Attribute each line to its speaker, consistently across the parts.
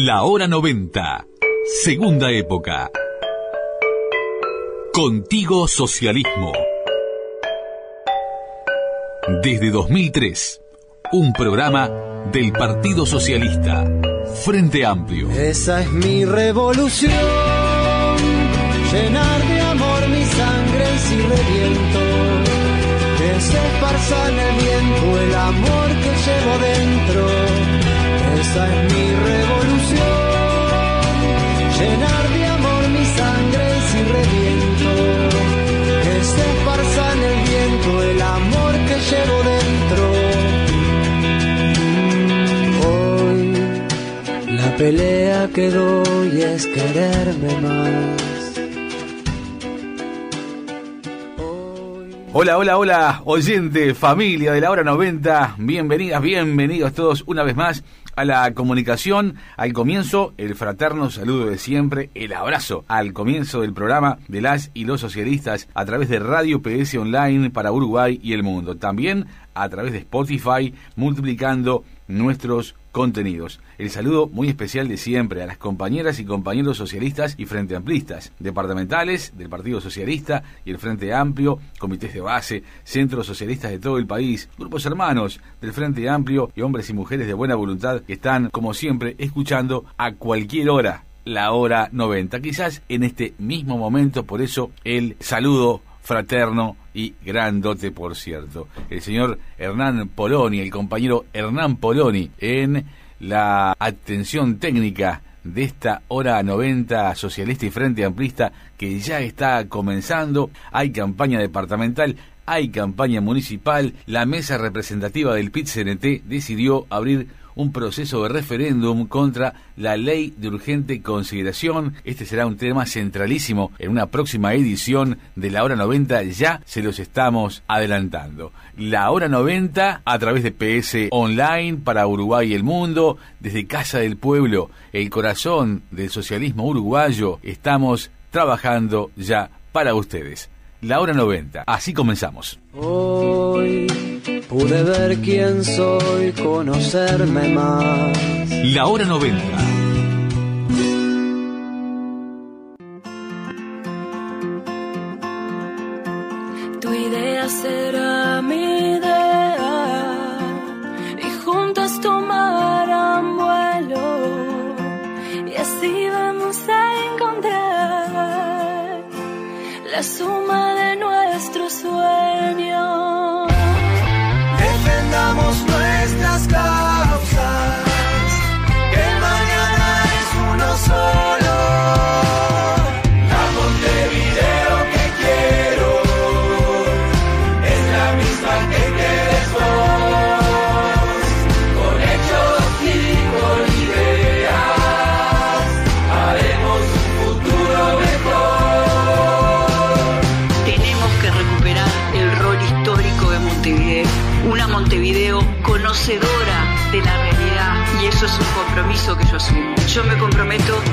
Speaker 1: La hora 90. Segunda época. Contigo Socialismo. Desde 2003, un programa del Partido Socialista, Frente Amplio.
Speaker 2: Esa es mi revolución, llenar de amor mi sangre si reviento, que se esparza en el viento el amor que llevo dentro. Esa es mi revolución, llenar de amor mi sangre si reviento, que se esparza en el viento el amor que llevo dentro. Hoy la pelea que doy es quererme más.
Speaker 3: Hola, hola, hola, oyente, familia de la hora 90, bienvenidas, bienvenidos todos una vez más a la comunicación, al comienzo, el fraterno saludo de siempre, el abrazo al comienzo del programa de las y los socialistas a través de Radio PS Online para Uruguay y el mundo, también a través de Spotify, multiplicando nuestros contenidos. El saludo muy especial de siempre a las compañeras y compañeros socialistas y frente amplistas, departamentales del Partido Socialista y el Frente Amplio, comités de base, centros socialistas de todo el país, grupos hermanos del Frente Amplio y hombres y mujeres de buena voluntad que están, como siempre, escuchando a cualquier hora la hora 90. Quizás en este mismo momento, por eso el saludo fraterno y grandote, por cierto. El señor Hernán Poloni, el compañero Hernán Poloni, en la atención técnica de esta hora 90 socialista y frente amplista que ya está comenzando. Hay campaña departamental, hay campaña municipal. La mesa representativa del PIT-CNT decidió abrir un proceso de referéndum contra la ley de urgente consideración. Este será un tema centralísimo en una próxima edición de la hora 90. Ya se los estamos adelantando. La hora 90 a través de PS Online para Uruguay y el mundo, desde Casa del Pueblo, el corazón del socialismo uruguayo. Estamos trabajando ya para ustedes. La hora 90. Así comenzamos.
Speaker 2: Hoy pude ver quién soy, conocerme más.
Speaker 1: La hora 90.
Speaker 4: Tu idea será mi la suma de nuestros sueños.
Speaker 2: Defendamos
Speaker 5: Yo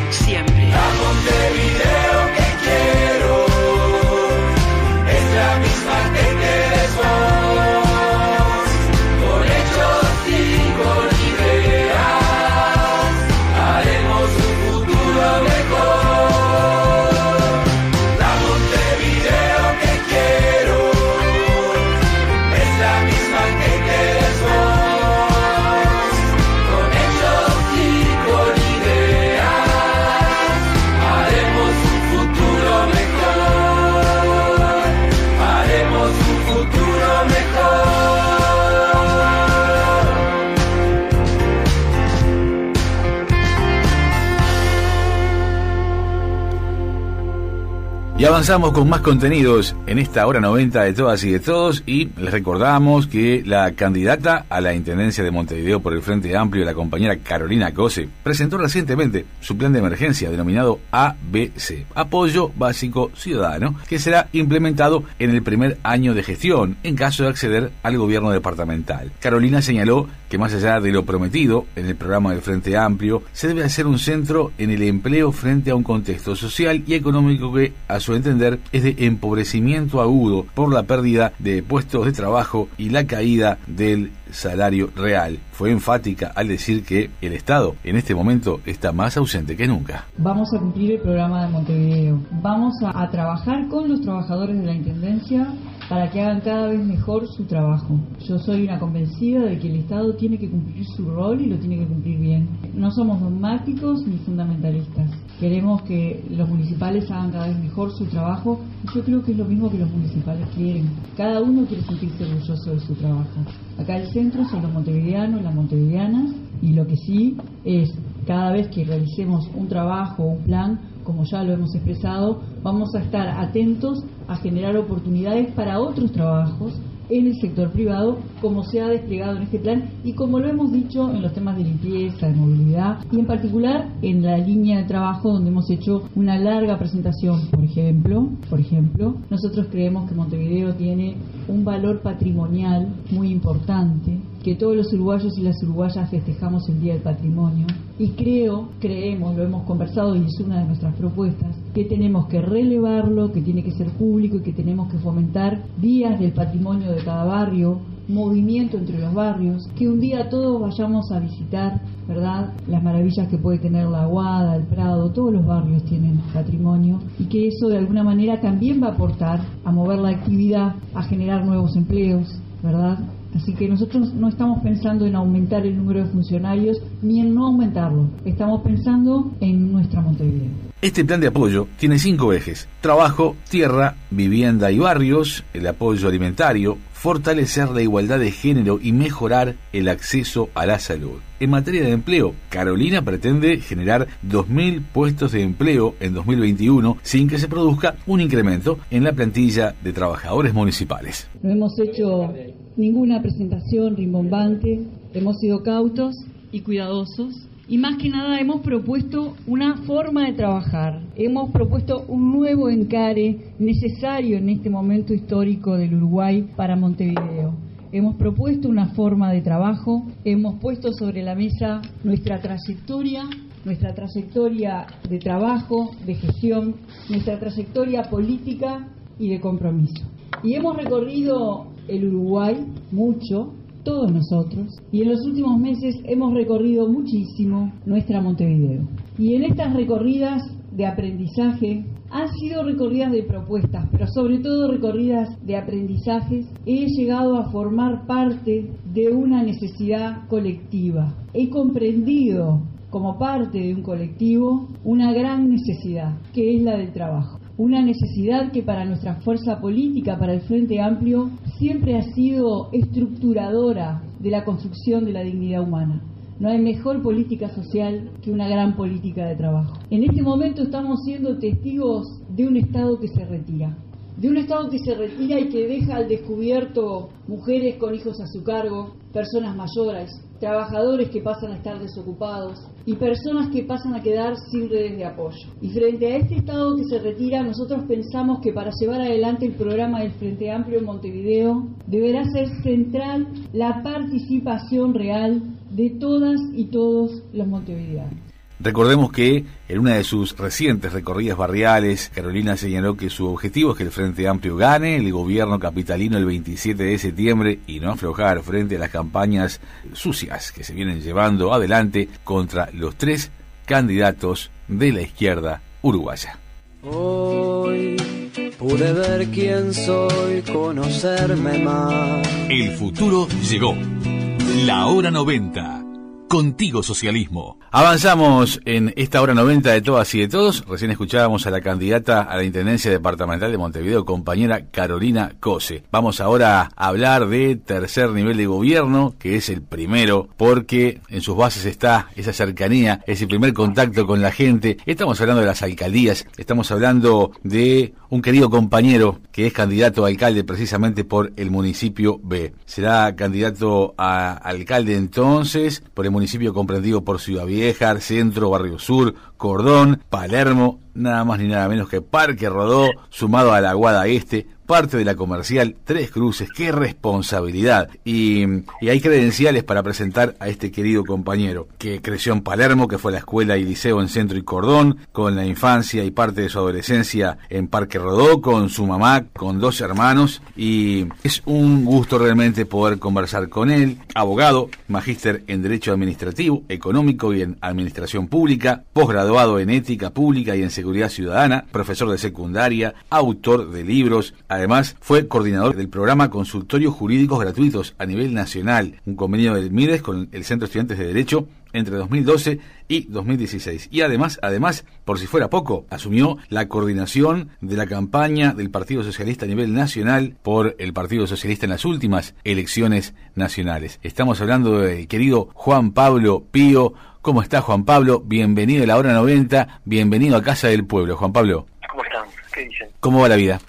Speaker 3: avanzamos con más contenidos en esta hora 90 de todas y de todos y les recordamos que la candidata a la Intendencia de Montevideo por el Frente Amplio, la compañera Carolina Cose, presentó recientemente su plan de emergencia denominado ABC, Apoyo Básico Ciudadano, que será implementado en el primer año de gestión en caso de acceder al gobierno departamental. Carolina señaló que más allá de lo prometido en el programa del Frente Amplio, se debe hacer un centro en el empleo frente a un contexto social y económico que a su es de empobrecimiento agudo por la pérdida de puestos de trabajo y la caída del salario real. Fue enfática al decir que el Estado en este momento está más ausente que nunca.
Speaker 6: Vamos a cumplir el programa de Montevideo. Vamos a trabajar con los trabajadores de la Intendencia para que hagan cada vez mejor su trabajo. Yo soy una convencida de que el Estado tiene que cumplir su rol y lo tiene que cumplir bien. No somos dogmáticos ni fundamentalistas. Queremos que los municipales hagan cada vez mejor su trabajo y yo creo que es lo mismo que los municipales quieren. Cada uno quiere sentirse orgulloso de su trabajo. Acá el centro son los montevideanos, las montevideanas y lo que sí es cada vez que realicemos un trabajo un plan, como ya lo hemos expresado, vamos a estar atentos a generar oportunidades para otros trabajos en el sector privado, como se ha desplegado en este plan y como lo hemos dicho en los temas de limpieza, de movilidad y en particular en la línea de trabajo donde hemos hecho una larga presentación, por ejemplo, por ejemplo, nosotros creemos que Montevideo tiene un valor patrimonial muy importante, que todos los uruguayos y las uruguayas festejamos el Día del Patrimonio y creo, creemos, lo hemos conversado y es una de nuestras propuestas, que tenemos que relevarlo, que tiene que ser público y que tenemos que fomentar días del patrimonio de cada barrio, movimiento entre los barrios, que un día todos vayamos a visitar, ¿verdad? Las maravillas que puede tener la Aguada, el Prado, todos los barrios tienen patrimonio y que eso de alguna manera también va a aportar a mover la actividad, a generar nuevos empleos, ¿verdad? Así que nosotros no estamos pensando en aumentar el número de funcionarios ni en no aumentarlo. Estamos pensando en nuestra Montevideo.
Speaker 3: Este plan de apoyo tiene cinco ejes. Trabajo, tierra, vivienda y barrios, el apoyo alimentario, fortalecer la igualdad de género y mejorar el acceso a la salud. En materia de empleo, Carolina pretende generar 2.000 puestos de empleo en 2021 sin que se produzca un incremento en la plantilla de trabajadores municipales.
Speaker 6: No hemos hecho ninguna presentación rimbombante, hemos sido cautos y cuidadosos y más que nada hemos propuesto una forma de trabajar, hemos propuesto un nuevo encare necesario en este momento histórico del Uruguay para Montevideo. Hemos propuesto una forma de trabajo, hemos puesto sobre la mesa nuestra trayectoria, nuestra trayectoria de trabajo, de gestión, nuestra trayectoria política y de compromiso. Y hemos recorrido el Uruguay mucho, todos nosotros, y en los últimos meses hemos recorrido muchísimo nuestra Montevideo. Y en estas recorridas de aprendizaje han sido recorridas de propuestas, pero sobre todo recorridas de aprendizajes, he llegado a formar parte de una necesidad colectiva. He comprendido como parte de un colectivo una gran necesidad, que es la del trabajo una necesidad que para nuestra fuerza política, para el Frente Amplio, siempre ha sido estructuradora de la construcción de la dignidad humana. No hay mejor política social que una gran política de trabajo. En este momento estamos siendo testigos de un Estado que se retira, de un Estado que se retira y que deja al descubierto mujeres con hijos a su cargo, personas mayores, trabajadores que pasan a estar desocupados y personas que pasan a quedar sin redes de apoyo. Y frente a este Estado que se retira, nosotros pensamos que para llevar adelante el programa del Frente Amplio en Montevideo deberá ser central la participación real de todas y todos los montevideanos.
Speaker 3: Recordemos que en una de sus recientes recorridas barriales, Carolina señaló que su objetivo es que el Frente Amplio gane el gobierno capitalino el 27 de septiembre y no aflojar frente a las campañas sucias que se vienen llevando adelante contra los tres candidatos de la izquierda uruguaya.
Speaker 2: Hoy pude ver quién soy, conocerme más.
Speaker 1: El futuro llegó. La hora 90. Contigo Socialismo.
Speaker 3: Avanzamos en esta hora 90 de todas y de todos. Recién escuchábamos a la candidata a la Intendencia Departamental de Montevideo, compañera Carolina Cose. Vamos ahora a hablar de tercer nivel de gobierno, que es el primero, porque en sus bases está esa cercanía, ese primer contacto con la gente. Estamos hablando de las alcaldías, estamos hablando de un querido compañero que es candidato a alcalde precisamente por el municipio B. Será candidato a alcalde entonces por el municipio comprendido por Ciudad Vieja, Centro, Barrio Sur, Cordón, Palermo, nada más ni nada menos que Parque Rodó, sumado a la Guada Este, parte de la comercial Tres Cruces. ¡Qué responsabilidad! Y, hay credenciales para presentar a este querido compañero, que creció en Palermo, que fue a la escuela y liceo en Centro y Cordón, con la infancia y parte de su adolescencia en Parque Rodó, con su mamá, con dos hermanos, y es un gusto realmente poder conversar con él, abogado, magíster en Derecho Administrativo, Económico y en Administración Pública, posgraduado en Ética Pública y en Seguridad Ciudadana, profesor de secundaria, autor de libros, además fue coordinador del programa Consultorios Jurídicos Gratuitos a nivel nacional, un convenio del MIDES con el Centro de Estudiantes de Derecho entre 2012 y 2016. Y además, además, por si fuera poco, asumió la coordinación de la campaña del Partido Socialista a nivel nacional por el Partido Socialista en las últimas elecciones nacionales. Estamos hablando del querido Juan Pablo Pío. ¿Cómo está Juan Pablo? Bienvenido a la hora 90, bienvenido a Casa del Pueblo, Juan Pablo.
Speaker 7: ¿Cómo están? ¿Qué dicen?
Speaker 3: ¿Cómo va la vida?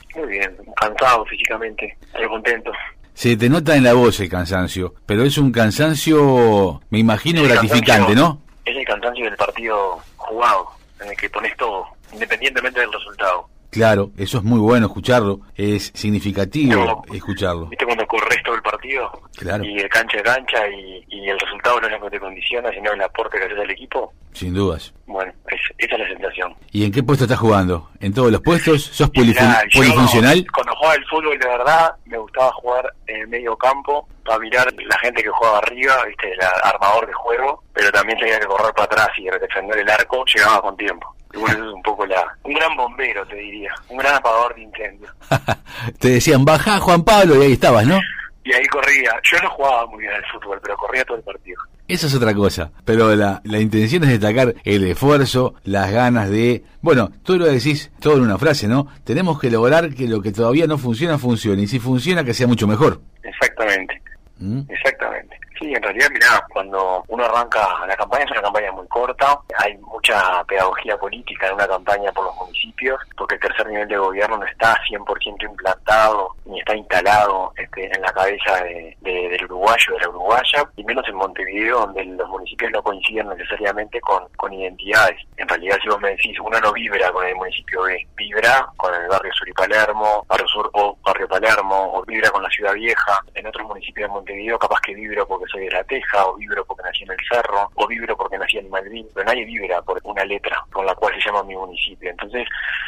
Speaker 7: Cansado físicamente, estoy contento.
Speaker 3: Se te nota en la voz el cansancio, pero es un cansancio, me imagino,
Speaker 7: el
Speaker 3: gratificante,
Speaker 7: cansancio-
Speaker 3: ¿no?
Speaker 7: Es el cansancio del partido jugado, en el que pones todo, independientemente del resultado.
Speaker 3: Claro, eso es muy bueno escucharlo, es significativo
Speaker 7: No.
Speaker 3: escucharlo.
Speaker 7: ¿Viste cuando todo el partido?
Speaker 3: Claro.
Speaker 7: Y de cancha a cancha y, y el resultado no es lo que te condiciona, sino el aporte que haces al equipo.
Speaker 3: Sin dudas.
Speaker 7: Bueno, es- esa es la sensación.
Speaker 3: ¿Y en qué puesto estás jugando? ¿En todos los puestos? ¿Sos
Speaker 7: Y
Speaker 3: polifun-
Speaker 7: mirá, yo,
Speaker 3: polifuncional?
Speaker 7: Cuando jugaba el fútbol de verdad, me gustaba jugar en el medio campo para mirar la gente que jugaba arriba, viste, el armador de juego, pero también tenía que correr para atrás y defender el arco, llegaba con tiempo. Y bueno, eso es un poco la... Un gran bombero, te diría. Un gran apagador de incendios.
Speaker 3: Te decían, baja Juan Pablo, y ahí estabas, ¿no?
Speaker 7: Y ahí corría. Yo no jugaba muy bien al fútbol, pero corría todo el partido.
Speaker 3: Eso es otra cosa. Pero la, la intención es destacar el esfuerzo, las ganas de... Bueno, tú lo decís todo en una frase, ¿no? Tenemos que lograr que lo que todavía no funciona, funcione. Y si funciona, que sea mucho mejor.
Speaker 7: Exactamente.
Speaker 3: ¿Mm?
Speaker 7: Exactamente. Sí, en realidad, mirá, cuando uno arranca la campaña es una campaña muy corta, hay mucha pedagogía política en una campaña por los municipios, porque el tercer nivel de gobierno no está 100% implantado ni está instalado este, en la cabeza de- de- del uruguayo, de la uruguaya, y menos en Montevideo, donde los municipios no coinciden necesariamente con, con identidades. En realidad, si vos me decís, uno no vibra con el municipio B, vibra con el barrio Sur y Palermo, barrio Sur o barrio Palermo, o vibra con la ciudad vieja. En otros municipios de Montevideo, capaz que vibro porque soy de la Teja, o vibro porque nací en el Cerro, o vibro porque nací en Malvin, pero nadie vibra por una letra con la cual se llama mi municipio. Entonces,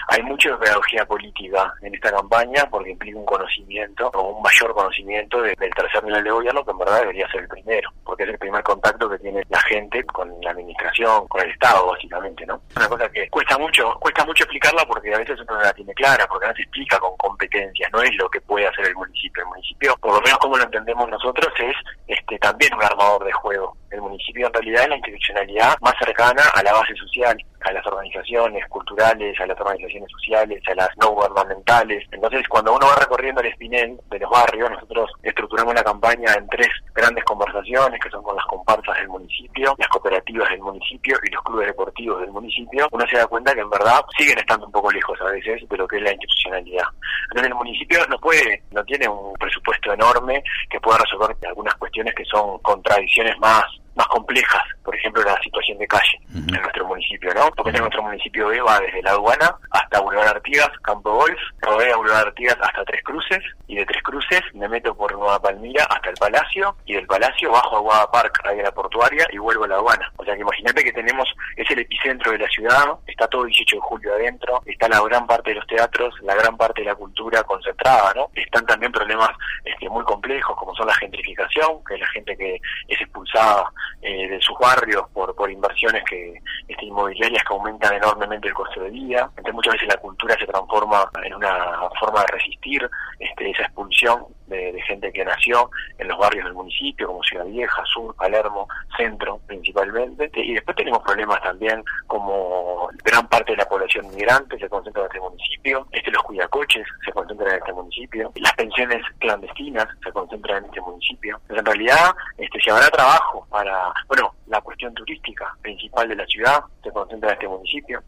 Speaker 7: hay mucha pedagogía política en esta campaña porque implica un conocimiento o un mayor conocimiento de- del tercer nivel de gobierno que en verdad debería ser el primero, porque es el primer contacto que tiene la gente con la administración, con el Estado básicamente, ¿no? Una cosa que cuesta mucho, cuesta mucho explicarla porque a veces uno no la tiene clara, porque no se explica con competencias, no es lo que puede hacer el municipio. El municipio, por lo menos como lo entendemos nosotros, es este también un armador de juego. El municipio en realidad es la institucionalidad más cercana a la base social, a las organizaciones culturales, a las organizaciones sociales, a las no gubernamentales. Entonces, cuando uno va recorriendo el espinel de los barrios, nosotros estructuramos la campaña en tres grandes conversaciones, que son con las comparsas del municipio, las cooperativas del municipio y los clubes deportivos del municipio. Uno se da cuenta que en verdad siguen estando un poco lejos a veces de lo que es la institucionalidad. Entonces, el municipio no puede, no tiene un presupuesto enorme que pueda resolver algunas cuestiones que son contradicciones más más complejas, por ejemplo la situación de calle en nuestro municipio, ¿no? Porque en nuestro municipio B va desde la aduana hasta Boulevard Artigas, Campo Golf, rodea Boulevard Artigas hasta Tres Cruces, y de Tres Cruces me meto por Nueva Palmira hasta el Palacio, y del Palacio bajo a Guada Park, ahí a la portuaria, y vuelvo a la aduana. O sea que imagínate que tenemos, es el epicentro de la ciudad, está todo 18 de julio adentro, está la gran parte de los teatros, la gran parte de la cultura concentrada, ¿no? Están también problemas este, muy complejos, como son la gentrificación, que es la gente que es expulsada eh, de sus barrios por, por inversiones que este, inmobiliarias que aumentan enormemente el costo de vida. Entonces muchas veces la cultura se transforma en una forma de resistir este, esa expulsión de, de gente que nació en los barrios del municipio, como Ciudad Vieja, Sur, Palermo, Centro principalmente. Y después tenemos problemas también como gran parte de la población migrante se concentra en este municipio, este los cuidacoches se concentran en este municipio, las pensiones clandestinas se concentran en este municipio. Entonces, en realidad, este, si habrá trabajo para, bueno, la cuestión turística principal de la ciudad se concentra en este municipio.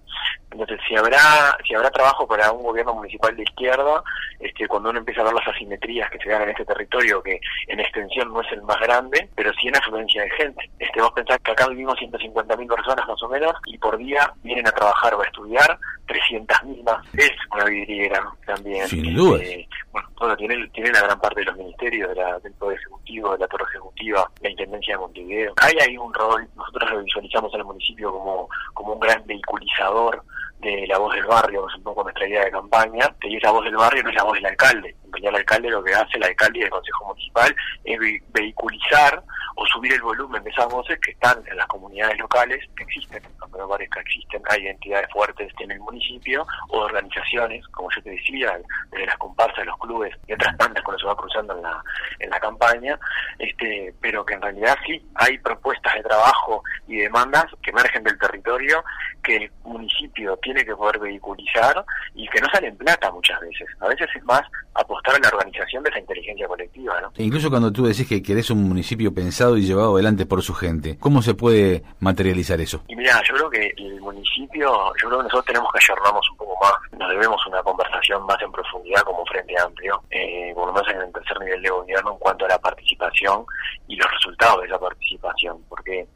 Speaker 7: Entonces, si habrá, si habrá trabajo para un gobierno municipal de izquierda, este, cuando uno empieza a ver las asimetrías que se dan en este territorio, que en extensión no es el más grande, pero sí en afluencia de gente. Este, vos pensás que acá vivimos 150.000 personas más o menos y por día vienen a trabajar o a estudiar 300.000 más. Es una vidriera también.
Speaker 3: Sin duda.
Speaker 7: Eh, bueno, tiene, tiene la gran parte de los ministerios, de la, del Poder Ejecutivo, de la Torre Ejecutiva, la Intendencia de Montevideo. Hay ahí un rol, nosotros lo visualizamos al municipio como, como un gran vehiculizador de la voz del barrio, que es un poco nuestra idea de campaña, y esa voz del barrio no es la voz del alcalde. En alcalde lo que hace el alcalde y el Consejo Municipal es vehiculizar o subir el volumen de esas voces que están en las comunidades locales, que existen, aunque no parezca, existen, hay entidades fuertes en el municipio o organizaciones, como yo te decía, desde las comparsas, los clubes y otras tantas cuando se va cruzando en la, en la campaña, este, pero que en realidad sí hay propuestas de trabajo y demandas que emergen del territorio que el municipio tiene que poder vehiculizar y que no salen plata muchas veces. A veces es más apostar a la organización de esa inteligencia colectiva. ¿no?
Speaker 3: E incluso cuando tú decís que querés un municipio pensado y llevado adelante por su gente, ¿cómo se puede materializar eso?
Speaker 7: Y mira, yo creo que el municipio, yo creo que nosotros tenemos que ayornarnos un poco más, nos debemos una conversación más en profundidad como Frente Amplio, eh, por lo menos en el tercer nivel de gobierno en cuanto a la participación y los resultados de esa participación, porque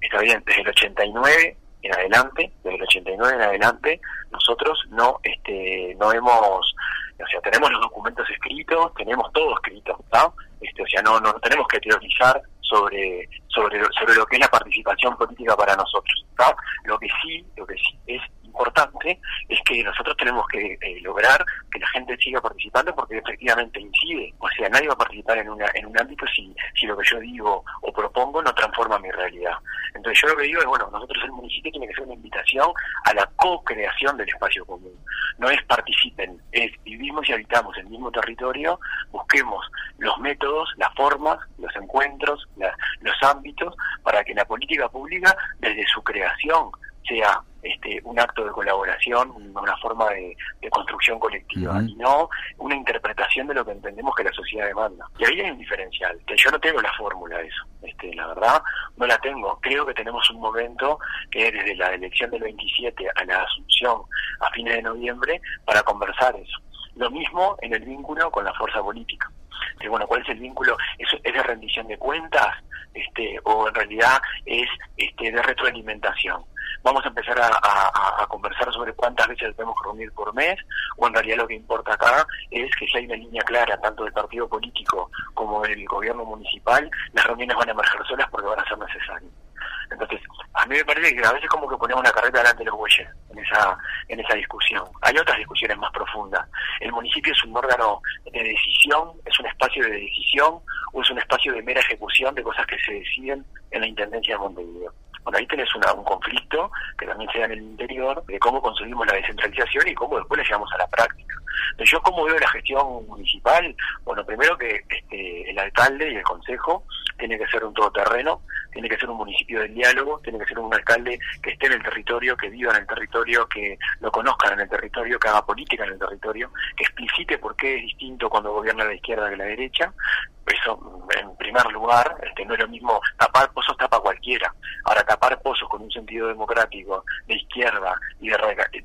Speaker 7: está bien, desde el 89 en adelante, desde el 89 en adelante, nosotros no este no hemos, o sea, tenemos los documentos escritos, tenemos todo escrito, ¿no? Este, o sea, no, no tenemos que teorizar sobre sobre sobre lo que es la participación política para nosotros, ¿no? Lo que sí, lo que sí es importante es que nosotros tenemos que eh, lograr que la gente siga participando porque efectivamente incide. O sea, nadie va a participar en, una, en un ámbito si, si lo que yo digo o propongo no transforma mi realidad. Entonces yo lo que digo es, bueno, nosotros el municipio tiene que ser una invitación a la co-creación del espacio común. No es participen, es vivimos y habitamos el mismo territorio, busquemos los métodos, las formas, los encuentros, los ámbitos para que la política pública, desde su creación, sea este, un acto de colaboración, una forma de, construcción colectiva, y no una interpretación de lo que entendemos que la sociedad demanda. Y ahí hay un diferencial, que yo no tengo la fórmula de eso, este, la verdad no la tengo. Creo que tenemos un momento que es desde la elección del 27 a la asunción a fines de noviembre para conversar eso. Lo mismo en el vínculo con la fuerza política. Este, bueno, ¿cuál es el vínculo? ¿Es, ¿Es de rendición de cuentas? Este, o en realidad es este, de retroalimentación vamos a empezar a, conversar sobre cuántas veces debemos reunir por mes, o en realidad lo que importa acá es que si hay una línea clara, tanto del partido político como del gobierno municipal, las reuniones van a emerger solas porque van a ser necesarias. Entonces, a mí me parece que a veces como que ponemos una carreta delante de los bueyes en esa, en esa discusión. Hay otras discusiones más profundas. El municipio es un órgano de decisión, es un espacio de decisión o es un espacio de mera ejecución de cosas que se deciden en la Intendencia de Montevideo. Bueno, ahí tenés una, un conflicto que también se da en el interior de cómo conseguimos la descentralización y cómo después la llevamos a la práctica. Entonces, yo cómo veo la gestión municipal, bueno, primero que este, el alcalde y el consejo tiene que ser un todoterreno, tiene que ser un municipio del diálogo, tiene que ser un alcalde que esté en el territorio, que viva en el territorio, que lo conozcan en el territorio, que haga política en el territorio, que explicite por qué es distinto cuando gobierna la izquierda que la derecha, eso en primer lugar, este, no es lo mismo tapar pozos tapa cualquiera. Ahora tapar pozos con un sentido democrático de izquierda y de,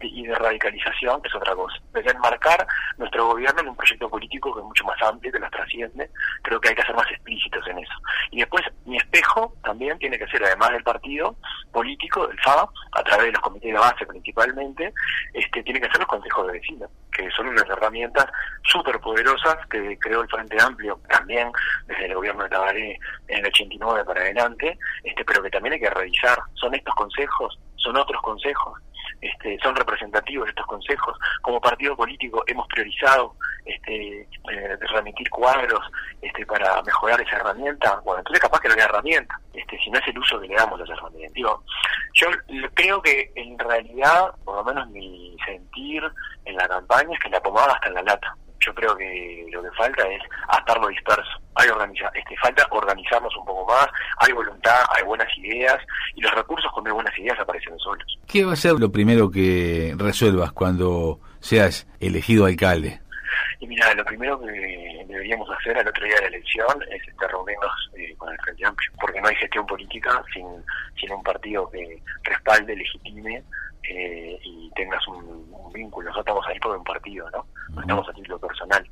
Speaker 7: y de radicalización es otra cosa. Desde enmarcar nuestro gobierno en un proyecto político que es mucho más amplio, que nos trasciende, creo que hay que ser más explícitos en eso. Y después mi espejo también tiene que ser, además del partido político, del FA, a través de los comités de base principalmente, este, tiene que ser los consejos de vecinos, que son unas herramientas súper poderosas que creó el Frente Amplio también desde el gobierno de Tabaré en el 89 para adelante, este, pero que también hay que revisar, ¿son estos consejos? ¿Son otros consejos? Este, son representativos estos consejos. Como partido político hemos priorizado este, eh, remitir cuadros este, para mejorar esa herramienta. Bueno, entonces capaz que no es herramienta, este, si no es el uso que le damos a esa herramienta. Digo, yo creo que en realidad, por lo menos mi sentir en la campaña es que la pomada está en la lata yo creo que lo que falta es atarlo disperso. Hay organiza este, falta organizarnos un poco más, hay voluntad, hay buenas ideas y los recursos con buenas ideas aparecen solos.
Speaker 3: ¿Qué va a ser lo primero que resuelvas cuando seas elegido alcalde?
Speaker 7: Y mira, lo primero que deberíamos hacer al otro día de la elección es este, reunirnos eh, con el Frente Amplio, porque no hay gestión política sin, sin un partido que respalde, legitime eh, y tengas un, vínculo. Nosotros estamos ahí por un partido, ¿no? No estamos a título personal.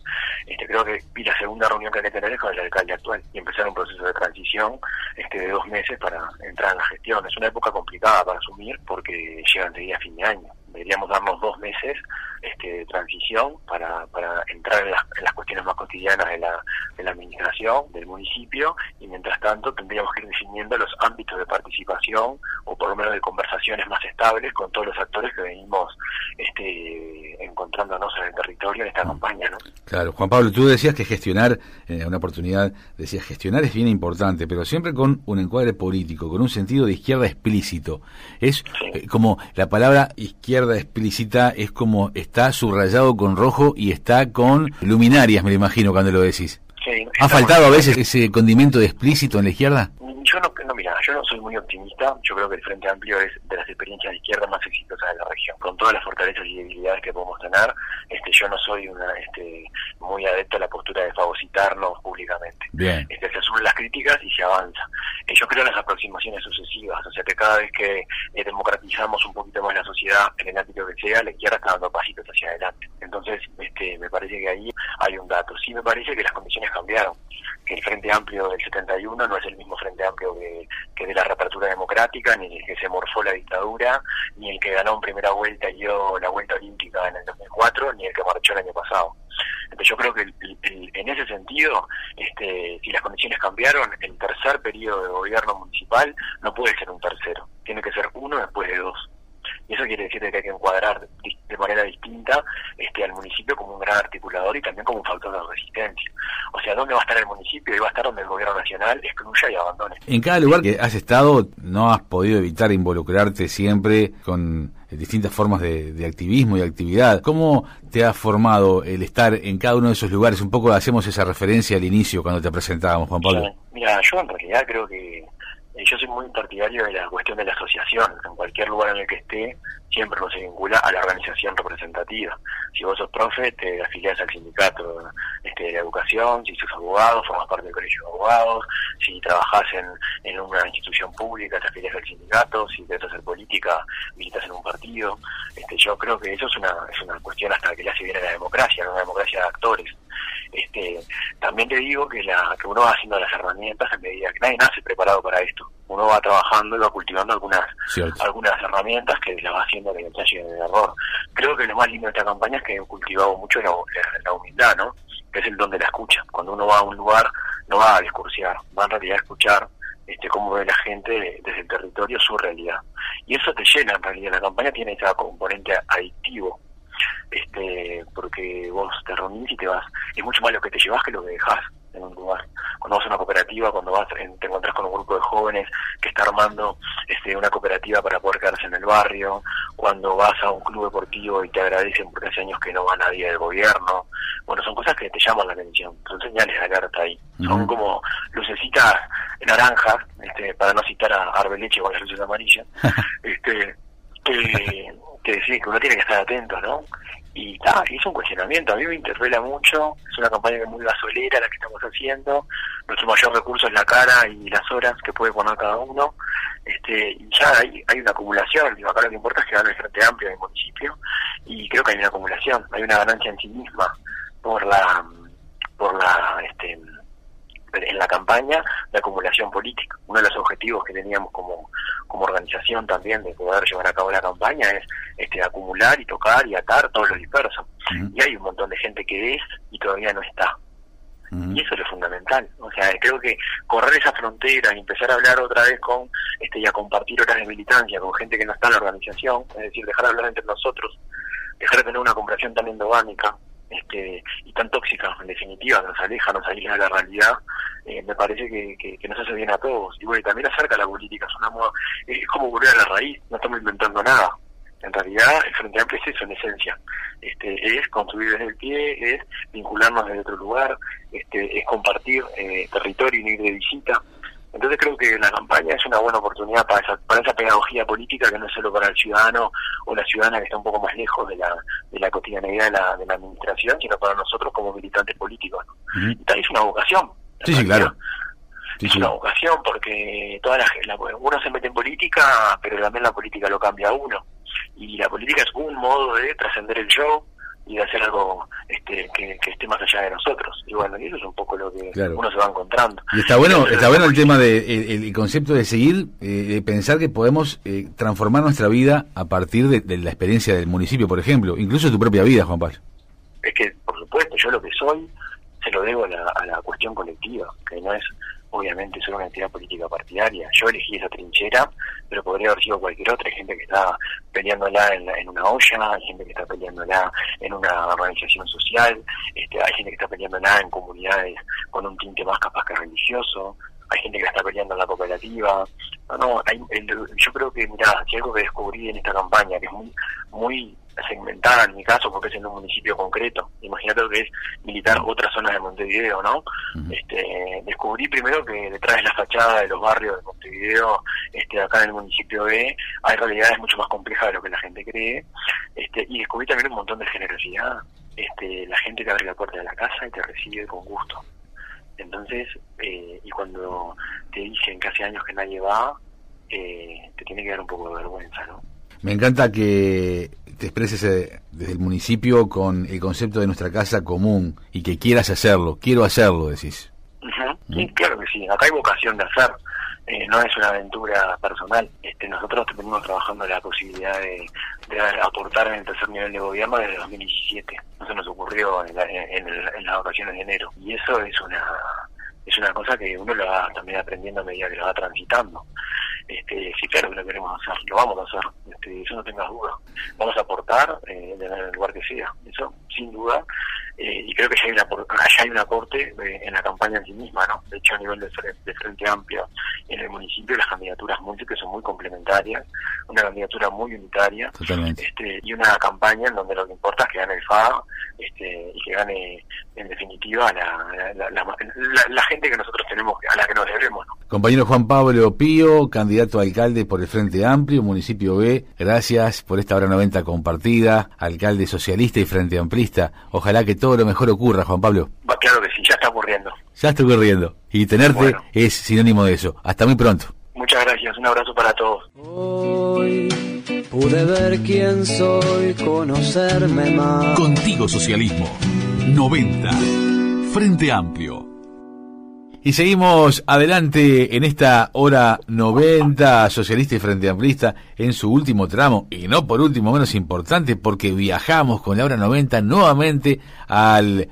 Speaker 7: Este, creo que y la segunda reunión que hay que tener es con el alcalde actual y empezar un proceso de transición este, de dos meses para entrar en la gestión. Es una época complicada para asumir porque llega enseguida a fin de año deberíamos darnos dos meses este, de transición para, para entrar en las, en las cuestiones más cotidianas de la, de la administración, del municipio, y mientras tanto tendríamos que ir definiendo los ámbitos de participación o por lo menos de conversaciones más estables con todos los actores que venimos este, encontrándonos en el territorio en esta campaña. ¿no?
Speaker 3: Claro, Juan Pablo, tú decías que gestionar, eh, una oportunidad, decías, gestionar es bien importante, pero siempre con un encuadre político, con un sentido de izquierda explícito. Es eh, como la palabra izquierda explícita es como está subrayado con rojo y está con luminarias, me lo imagino cuando lo decís. ¿Ha faltado a veces ese condimento de explícito en la izquierda?
Speaker 7: Yo no, no, mira, yo no soy muy optimista. Yo creo que el Frente Amplio es de las experiencias de izquierda más exitosas de la región. Con todas las fortalezas y debilidades que podemos tener, este, yo no soy una, este, muy adepto a la postura de fagocitarnos públicamente.
Speaker 3: Bien.
Speaker 7: Este, se asumen las críticas y se avanza. Eh, yo creo en las aproximaciones sucesivas, o sea que cada vez que eh, democratizamos un poquito más la sociedad en el ámbito que sea, la izquierda está dando pasitos hacia adelante. Entonces, este, me parece que ahí hay un dato. Sí me parece que las condiciones cambiaron, que el Frente Amplio del 71 no es el mismo Frente Amplio que, que de la reapertura democrática, ni el que se morfó la dictadura, ni el que ganó en primera vuelta y dio la vuelta olímpica en el 2004, ni el que marchó el año pasado. Entonces yo creo que el, en ese sentido, este, si las condiciones cambiaron, el tercer periodo de gobierno municipal no puede ser un tercero, tiene que ser uno después de dos. Y eso quiere decir que hay que encuadrar de manera distinta este, al municipio como un gran articulador y también como un factor de resistencia. O sea, ¿dónde va a estar el municipio? Y va a estar donde el gobierno nacional excluya y abandone.
Speaker 3: En cada lugar que has estado, no has podido evitar involucrarte siempre con distintas formas de, de, activismo y actividad. ¿Cómo te ha formado el estar en cada uno de esos lugares? Un poco hacemos esa referencia al inicio cuando te presentábamos, Juan Pablo.
Speaker 7: Mira, yo en realidad creo que yo soy muy partidario de la cuestión de la asociación. En cualquier lugar en el que esté, siempre uno se vincula a la organización representativa. Si vos sos profe, te afiliás al sindicato este, de la educación, si sos abogado, formas parte del colegio de abogados, si trabajás en, en una institución pública, te afiliás al sindicato, si querés hacer política, militas en un partido. Este, yo creo que eso es una, es una cuestión hasta que le hace bien a la democracia, ¿no? una democracia de actores. Este, también te digo que, la, que uno va haciendo las herramientas en medida que nadie nace preparado para esto. Uno va trabajando y va cultivando algunas
Speaker 3: Cierto.
Speaker 7: algunas herramientas que las va haciendo de ensayo y de error. Creo que lo más lindo de esta campaña es que he cultivado mucho la, la, la humildad, ¿no? Que es el don de la escucha. Cuando uno va a un lugar, no va a discursiar, va en realidad a escuchar este, cómo ve la gente desde el territorio su realidad. Y eso te llena en realidad. La campaña tiene ese componente adictivo este porque vos te reunís y te vas. Es mucho más lo que te llevas que lo que dejás en un lugar. Cuando vas a una cooperativa cuando vas en, te encontrás con un grupo de jóvenes que está armando este una cooperativa para poder quedarse en el barrio. Cuando vas a un club deportivo y te agradecen porque hace años que no va nadie del gobierno. Bueno son cosas que te llaman la atención son señales de alerta ahí. Uh -huh. son como lucecitas naranjas este para no citar a Arbeleche con las luces amarillas este que que decir que uno tiene que estar atento, ¿no? Y ah, es un cuestionamiento, a mí me interpela mucho, es una campaña muy gasolera la que estamos haciendo, nuestro mayor recurso es la cara y las horas que puede poner cada uno, este, y ya hay, hay una acumulación, digo, acá lo que importa es que gane el Frente Amplio del municipio, y creo que hay una acumulación, hay una ganancia en sí misma por la, por la, este, en la campaña de acumulación política. Uno de los objetivos que teníamos como, como organización también de poder llevar a cabo la campaña es este acumular y tocar y atar todo lo disperso. Uh -huh. Y hay un montón de gente que es y todavía no está. Uh -huh. Y eso es lo fundamental. O sea, creo que correr esa frontera y empezar a hablar otra vez con, este, y a compartir horas de militancia con gente que no está en la organización, es decir, dejar de hablar entre nosotros, dejar de tener una comparación tan endogámica, este, y tan tóxica, en definitiva, nos aleja, nos aísla de la realidad, eh, me parece que, que, que, nos hace bien a todos. Y bueno, también acerca a la política, es una moda, es como volver a la raíz, no estamos inventando nada. En realidad, el Frente Amplio es eso en esencia. Este, es construir desde el pie, es vincularnos desde otro lugar, este, es compartir eh, territorio y no ir de visita. Entonces creo que la campaña es una buena oportunidad para esa, para esa pedagogía política que no es solo para el ciudadano o la ciudadana que está un poco más lejos de la, de la cotidianidad de la, de la administración, sino para nosotros como militantes políticos. Uh -huh. Es una vocación.
Speaker 3: Sí, sí, claro.
Speaker 7: Sí, es una vocación porque toda la, la, uno se mete en política, pero también la política lo cambia a uno. Y la política es un modo de trascender el yo, y de hacer algo este, que, esté más allá de nosotros. Y bueno, y eso es un poco lo que uno se va encontrando.
Speaker 3: Y está bueno, está bueno el tema de el, concepto de seguir, eh, de pensar que podemos eh, transformar nuestra vida a partir de, la experiencia del municipio, por ejemplo, incluso tu propia vida, Juan Pablo.
Speaker 7: Es que, por supuesto, yo lo que soy se lo debo a la, a la cuestión colectiva, que no es obviamente soy una entidad política partidaria. Yo elegí esa trinchera, pero podría haber sido cualquier otra. Hay gente que está peleándola en, en una olla, hay gente que está peleándola en una organización social, este, hay gente que está peleándola en comunidades con un tinte más capaz que religioso, hay gente que la está peleando en la cooperativa. No, no, yo creo que, mira, si algo que descubrí en esta campaña, que es muy, muy segmentada en mi caso porque es en un municipio concreto. Imagínate lo que es militar otras zonas de Montevideo, ¿no? este, descubrí primero que detrás de la fachada de los barrios de Montevideo, este, acá en el municipio B, hay realidades mucho más complejas de lo que la gente cree. Este, y descubrí también un montón de generosidad. Este, la gente que abre la puerta de la casa y te recibe con gusto. Entonces, eh, y cuando te dicen que hace años que nadie va, eh, te tiene que dar un poco de vergüenza, ¿no?
Speaker 3: Me encanta que te expreses eh, desde el municipio con el concepto de nuestra casa común y que quieras hacerlo, quiero hacerlo, decís.
Speaker 7: Sí, claro que sí, acá hay vocación de hacer, eh, no es una aventura personal. Este, nosotros venimos trabajando la posibilidad de, aportar en el tercer nivel de gobierno desde 2017. Se nos ocurrió en, en, las vacaciones de enero. Y eso es una es una cosa que uno lo va también aprendiendo a medida que lo va transitando. Este, sí, claro que lo queremos hacer, lo vamos a hacer, este, eso no tengas duda. Vamos a aportar eh, en el lugar que sea, eso sin duda, eh, y creo que ya hay, una, allá hay un aporte eh, en la campaña en sí misma, ¿no? De hecho, a nivel de, de, Frente Amplio en el municipio, las candidaturas múltiples son muy complementarias, una candidatura muy unitaria, este, y una campaña en donde lo que importa es que gane el FA este, y que gane, en definitiva, la, la, gente que nosotros tenemos, a la que nos debemos, ¿no?
Speaker 3: Compañero Juan Pablo Pío, candidato a alcalde por el Frente Amplio, municipio B, gracias por esta hora 90 compartida, alcalde socialista y Frente Amplista. Ojalá que todo lo mejor ocurra, Juan Pablo.
Speaker 7: Claro que sí, ya está ocurriendo.
Speaker 3: Ya está ocurriendo. Y tenerte es sinónimo de eso. Hasta muy pronto.
Speaker 7: Muchas gracias, un abrazo para todos.
Speaker 2: Hoy pude ver quién soy, conocerme más.
Speaker 1: Contigo Socialismo 90. Frente Amplio.
Speaker 3: Y seguimos adelante en esta hora 90 socialista y frente amplista en su último tramo y no por último menos importante porque viajamos con la hora 90 nuevamente al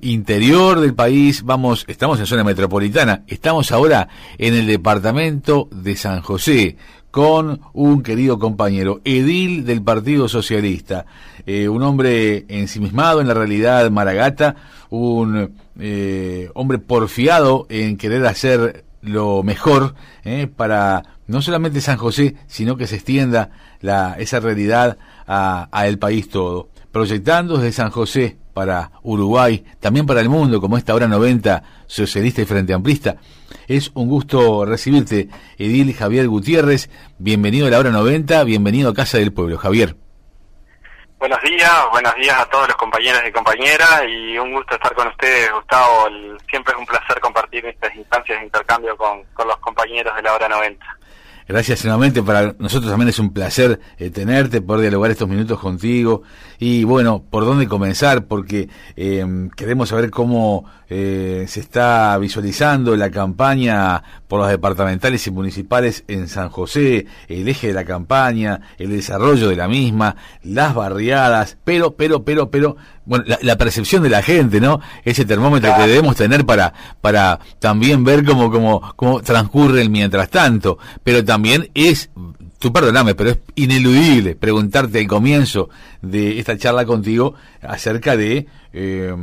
Speaker 3: interior del país, vamos, estamos en zona metropolitana, estamos ahora en el departamento de San José con un querido compañero, edil del Partido Socialista, eh, un hombre ensimismado en la realidad maragata, un eh, hombre porfiado en querer hacer lo mejor eh, para no solamente San José, sino que se extienda la, esa realidad a, a el país todo. Proyectando desde San José para Uruguay, también para el mundo, como esta hora 90, socialista y frente amplista. Es un gusto recibirte, Edil Javier Gutiérrez. Bienvenido a la hora 90, bienvenido a Casa del Pueblo. Javier.
Speaker 8: Buenos días, buenos días a todos los compañeros y compañeras y un gusto estar con ustedes, Gustavo. siempre es un placer compartir estas instancias de intercambio con, con los compañeros de la hora 90.
Speaker 3: Gracias nuevamente, para nosotros también es un placer eh, tenerte, poder dialogar estos minutos contigo. Y bueno, ¿por dónde comenzar? Porque eh, queremos saber cómo eh, se está visualizando la campaña por los departamentales y municipales en San José, el eje de la campaña, el desarrollo de la misma, las barriadas, pero, pero, pero, pero, bueno, la, percepción de la gente, ¿no? Ese termómetro que debemos tener para, para también ver cómo, cómo, cómo transcurre el mientras tanto, pero también es tú perdoname, pero es ineludible preguntarte al comienzo de esta charla contigo acerca de eh,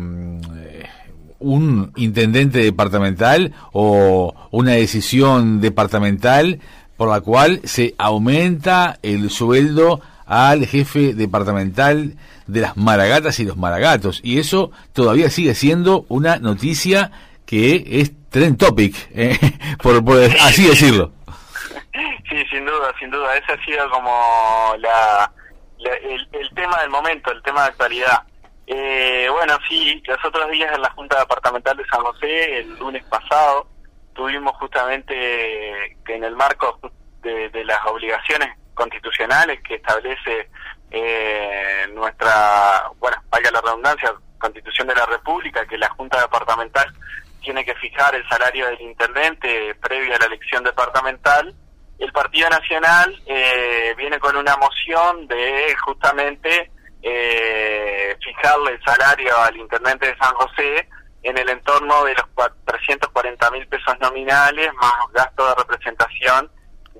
Speaker 3: un intendente departamental o una decisión departamental por la cual se aumenta el sueldo al jefe departamental de las maragatas y los maragatos. Y eso todavía sigue siendo una noticia que es trend topic, eh, por, así decirlo.
Speaker 8: Sí, sin duda, sin duda. Ese ha sido como la, el tema del momento, el tema de actualidad. Eh, bueno, sí, los otros días en la Junta Departamental de San José, el lunes pasado, tuvimos justamente que en el marco de, las obligaciones constitucionales que establece eh, nuestra, bueno, valga la redundancia, Constitución de la República, que la Junta Departamental tiene que fijar el salario del intendente previo a la elección departamental. El Partido Nacional eh, viene con una moción de justamente eh, fijarle el salario al intendente de San José en el entorno de los 340 mil pesos nominales más gasto de representación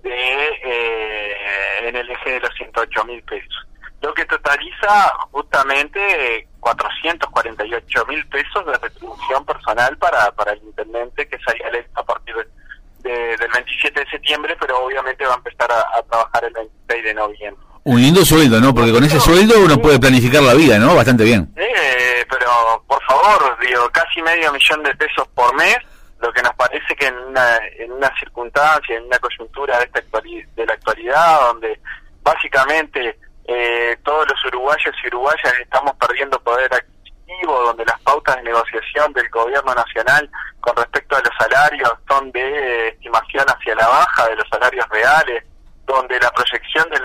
Speaker 8: de eh, en el eje de los 108 mil pesos. Lo que totaliza justamente 448 mil pesos de retribución personal para, para el intendente que salía electo a partir de, del 27 de septiembre, pero obviamente va a empezar a, trabajar el 26 de noviembre.
Speaker 3: Un lindo sueldo, ¿no? Porque con ese sueldo uno puede planificar la vida, ¿no? Bastante bien.
Speaker 8: Eh, pero por favor, digo, casi medio millón de pesos por mes, lo que nos parece que en una, en una circunstancia, en una coyuntura de, esta de la actualidad, donde básicamente eh, todos los uruguayos y uruguayas estamos perdiendo poder adquisitivo, donde las pautas de negociación del gobierno nacional con respecto a los salarios son de eh, estimación hacia la baja de los salarios reales, donde la proyección de,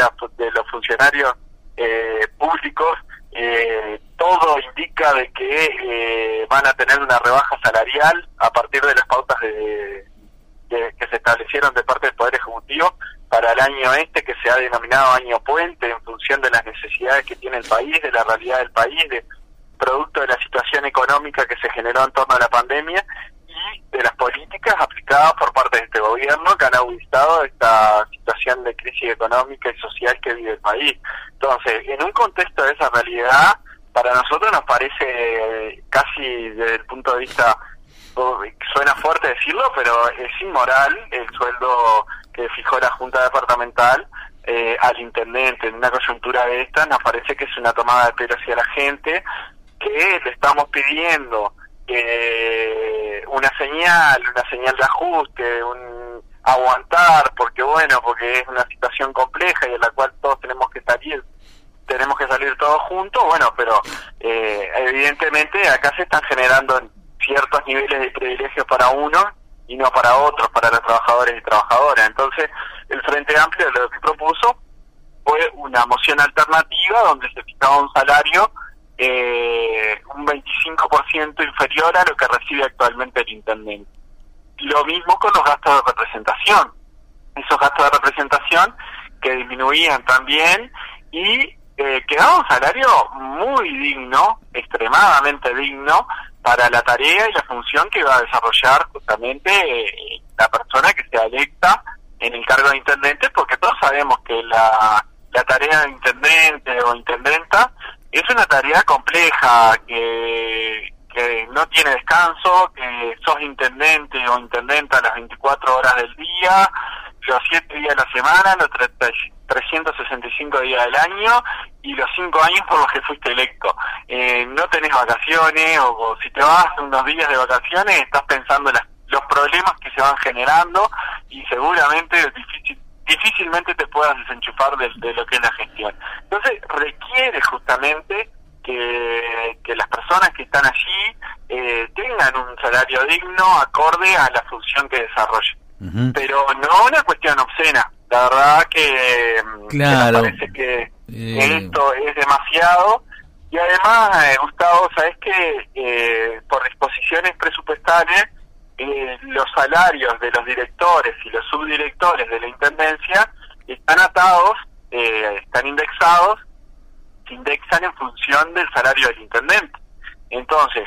Speaker 8: de los funcionarios eh, públicos eh, todo indica de que van a tener una rebaja salarial a partir de las pautas de, que se establecieron de parte del Poder Ejecutivo para el año este que se ha denominado año puente en función de las necesidades que tiene el país, de la realidad del país, de producto de la situación económica que se generó en torno a la pandemia y de las políticas aplicadas por parte de este gobierno que han auditado esta situación de crisis económica y social que vive el país. Entonces, en un contexto de esa realidad, para nosotros nos parece casi desde el punto de vista suena fuerte decirlo, pero es inmoral el sueldo que fijó la Junta Departamental eh, al intendente en una coyuntura de esta, nos parece que es una tomada de pelo hacia la gente, que le estamos pidiendo eh, una señal, una señal de ajuste, un aguantar, porque bueno, porque es una situación compleja y en la cual todos tenemos que salir tenemos que salir todos juntos, bueno, pero eh, evidentemente acá se están generando ciertos niveles de privilegios para uno y no para otros, para los trabajadores y trabajadoras. Entonces, el Frente Amplio lo que propuso fue una moción alternativa donde se fijaba un salario eh, un 25% inferior a lo que recibe actualmente el intendente. Lo mismo con los gastos de representación. Esos gastos de representación que disminuían también y eh, quedaba un salario muy digno, extremadamente digno, para la tarea y la función que va a desarrollar justamente eh, la persona que sea electa en el cargo de intendente, porque todos sabemos que la, la tarea de intendente o intendenta es una tarea compleja, que, que no tiene descanso, que sos intendente o intendenta las 24 horas del día, los 7 días de la semana, los 365 días del año y los 5 años por los que fuiste electo. Eh, no tenés vacaciones o, si te vas unos días de vacaciones estás pensando en los problemas que se van generando y seguramente difícilmente te puedas desenchufar de, lo que es la gestión. Entonces requiere justamente que, que las personas que están allí eh, tengan un salario digno acorde a la función que desarrollen pero no una cuestión obscena. La verdad que, mm, me parece que eh. esto es demasiado. Y además, eh, Gustavo, sabes que eh, por disposiciones presupuestales, los salarios de los directores y los subdirectores de la intendencia están atados, están indexados, se indexan en función del salario del intendente. Entonces,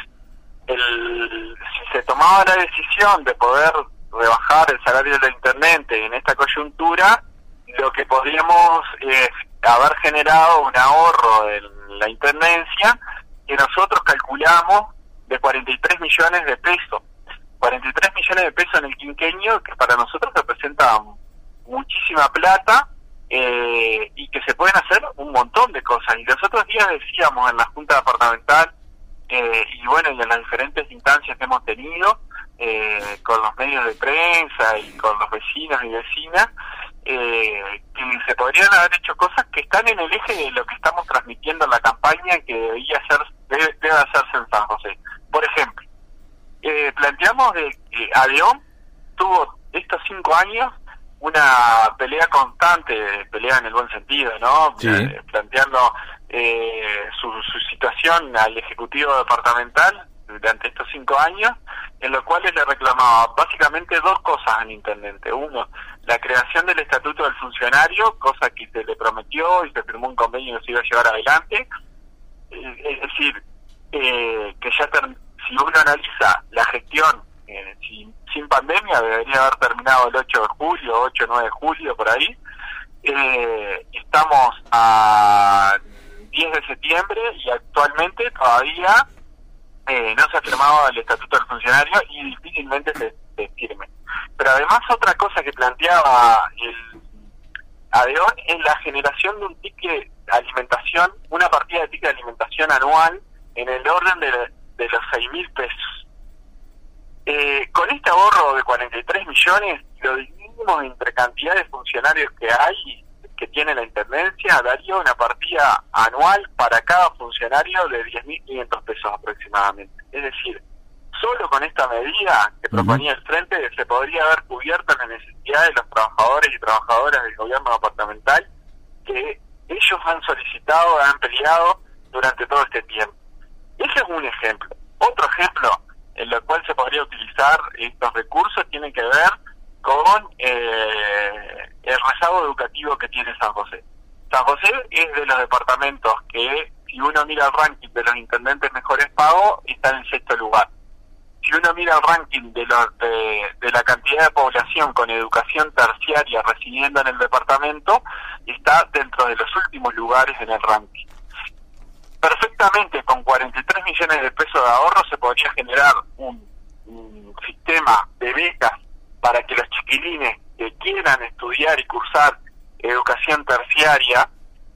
Speaker 8: el, si se tomaba la decisión de poder rebajar el salario del intendente en esta coyuntura, lo que podríamos es haber generado un ahorro en la intendencia que nosotros calculamos de 43 millones de pesos. 43 millones de pesos en el quinqueño, que para nosotros representa muchísima plata eh, y que se pueden hacer un montón de cosas. Y los otros días decíamos en la Junta Departamental eh, y bueno, y en las diferentes instancias que hemos tenido, eh, con los medios de prensa y con los vecinos y vecinas, eh, que se podrían haber hecho cosas que están en el eje de lo que estamos transmitiendo en la campaña que debía ser, debe, hacerse en San José. Por ejemplo, eh, planteamos de que Adeón tuvo estos cinco años una pelea constante, pelea en el buen sentido, ¿no?
Speaker 3: Sí.
Speaker 8: Eh, planteando eh, su, su situación al Ejecutivo Departamental durante estos cinco años, en los cuales le reclamaba básicamente dos cosas al intendente. Uno, la creación del Estatuto del Funcionario, cosa que se le prometió y se firmó un convenio que se iba a llevar adelante. Eh, Es decir, eh, que ya ter- si uno analiza la gestión eh, sin, pandemia, debería haber terminado el 8 de julio, 8 o 9 de julio, por ahí. Eh, estamos a 10 de septiembre y actualmente todavía eh, no se ha firmado el Estatuto del Funcionario y difícilmente se, se firme. Pero además otra cosa que planteaba el ADEON es la generación de un ticket de alimentación, una partida de ticket de alimentación anual en el orden de, de los 6 mil pesos. Eh, con este ahorro de 43 millones, lo dividimos entre cantidad de funcionarios que hay, que tiene la Intendencia, daría una partida anual para cada funcionario de 10.500 pesos aproximadamente. Es decir, solo con esta medida que proponía el Frente se podría haber cubierto la necesidad de los trabajadores y trabajadoras del gobierno departamental que ellos han solicitado, han peleado durante todo este tiempo. Ese es un ejemplo. Otro ejemplo en el cual se podría utilizar estos recursos tiene que ver con eh, el rezago educativo que tiene San José. San José es de los departamentos que, si uno mira el ranking de los intendentes mejores pagos, está en sexto lugar. Si uno mira el ranking de, los, de la cantidad de población con educación terciaria residiendo en el departamento, está dentro de los últimos lugares en el ranking perfectamente con 43 millones de pesos de ahorro se podría generar un, sistema de becas para que los chiquilines que quieran estudiar y cursar educación terciaria